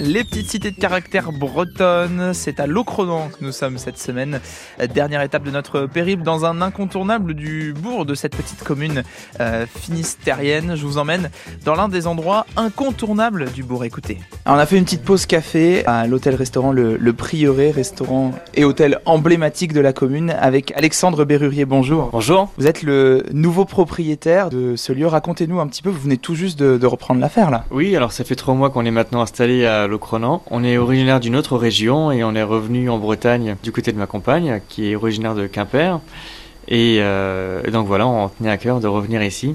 Les petites cités de caractère bretonne, c'est à Locronan que nous sommes cette semaine. Dernière étape de notre périple dans un incontournable du bourg de cette petite commune euh, finistérienne. Je vous emmène dans l'un des endroits incontournables du bourg. Écoutez. on a fait une petite pause café à l'hôtel-restaurant le, le, Prieuré, restaurant et hôtel emblématique de la commune avec Alexandre Berrurier. Bonjour. Bonjour. Vous êtes le nouveau propriétaire de ce lieu. Racontez-nous un petit peu, vous venez tout juste de, de reprendre l'affaire là. Oui, alors ça fait trois mois qu'on est maintenant installé à Locronan. On est originaire d'une autre région et on est revenu en Bretagne du côté de ma compagne qui est originaire de Quimper. Et, euh, et donc voilà, on tenait à cœur de revenir ici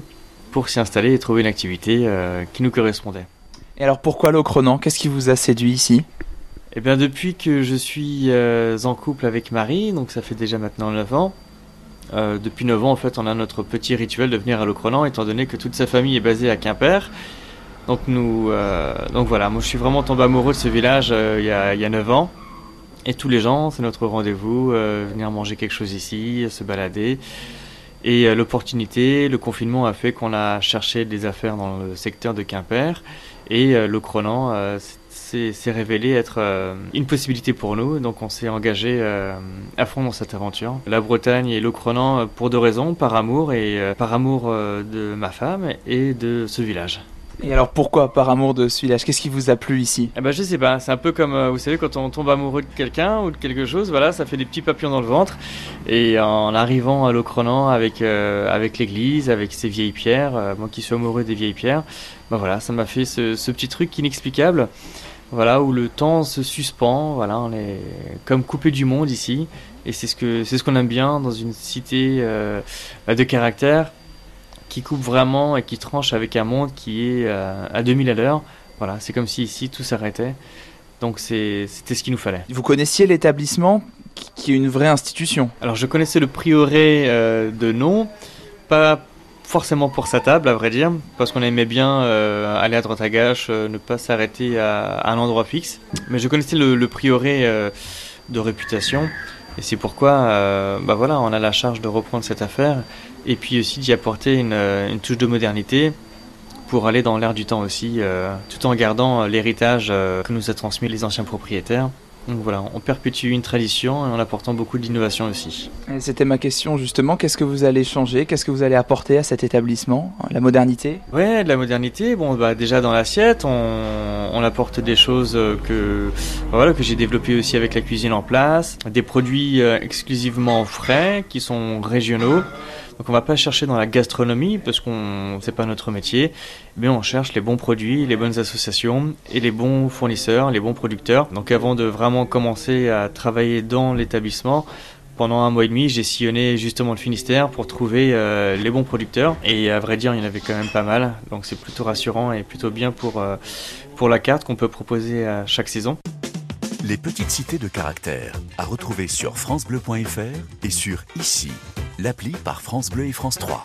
pour s'y installer et trouver une activité euh, qui nous correspondait. Et alors pourquoi Locronan Qu'est-ce qui vous a séduit ici? Eh bien depuis que je suis euh, en couple avec Marie, donc ça fait déjà maintenant 9 ans, euh, depuis 9 ans, en fait, on a notre petit rituel de venir à Locronan, étant donné que toute sa famille est basée à Quimper. Donc, nous, euh, donc voilà, moi je suis vraiment tombé amoureux de ce village euh, il, y a, il y a 9 ans. Et tous les gens, c'est notre rendez-vous, euh, venir manger quelque chose ici, se balader. Et l'opportunité, le confinement a fait qu'on a cherché des affaires dans le secteur de Quimper. Et Locronan euh, s'est révélé être une possibilité pour nous. Donc on s'est engagé à fond dans cette aventure. La Bretagne et Locronan euh, pour deux raisons, par amour et par amour de ma femme et de ce village. Et alors pourquoi par amour de ce village Qu'est-ce qui vous a plu ici? Eh ben je sais pas, c'est un peu comme euh, vous savez quand on tombe amoureux de quelqu'un ou de quelque chose, voilà, ça fait des petits papillons dans le ventre. Et en arrivant à Locronan avec euh, avec l'église, avec ses vieilles pierres, euh, moi qui suis amoureux des vieilles pierres, ben voilà, ça m'a fait ce, petit truc inexplicable. Voilà, où le temps se suspend, voilà, on est comme coupé du monde ici. Et c'est ce c'est ce qu'on aime bien dans une cité de caractère qui coupe vraiment et qui tranche avec un monde qui est euh, à 2000 à l'heure. Voilà, c'est comme si ici tout s'arrêtait. Donc c'était ce qu'il nous fallait. Vous connaissiez l'établissement qui- est une vraie institution? Alors je connaissais le prieuré euh, de nom, pas forcément pour sa table à vrai dire, parce qu'on aimait bien euh, aller à droite à gauche, ne pas s'arrêter à, à un endroit fixe. Mais je connaissais le, le prieuré de réputation, et c'est pourquoi euh, bah voilà, on a la charge de reprendre cette affaire, et puis aussi d'y apporter une, euh, touche de modernité pour aller dans l'air du temps aussi, euh, tout en gardant euh, l'héritage que nous a transmis les anciens propriétaires. Donc voilà, on perpétue une tradition et en apportant beaucoup d'innovation aussi. C'était ma question justement. Qu'est-ce que vous allez changer? Qu'est-ce que vous allez apporter à cet établissement? La modernité? Ouais, de la modernité. Bon, bah déjà dans l'assiette, on, on apporte des choses euh, que voilà que j'ai développées aussi avec la cuisine en place, des produits euh, exclusivement frais qui sont régionaux. Donc on va pas chercher dans la gastronomie parce qu'on c'est pas notre métier, mais on cherche les bons produits, les bonnes associations et les bons fournisseurs, les bons producteurs. Donc avant de vraiment commencer à travailler dans l'établissement, pendant un mois et demi, j'ai sillonné justement le Finistère pour trouver euh, les bons producteurs. Et à vrai dire, il y en avait quand même pas mal. Donc c'est plutôt rassurant et plutôt bien pour, euh, pour la carte qu'on peut proposer à chaque saison. Les petites cités de caractère, à retrouver sur FranceBleu.fr et sur Ici, l'appli par France Bleu et France 3.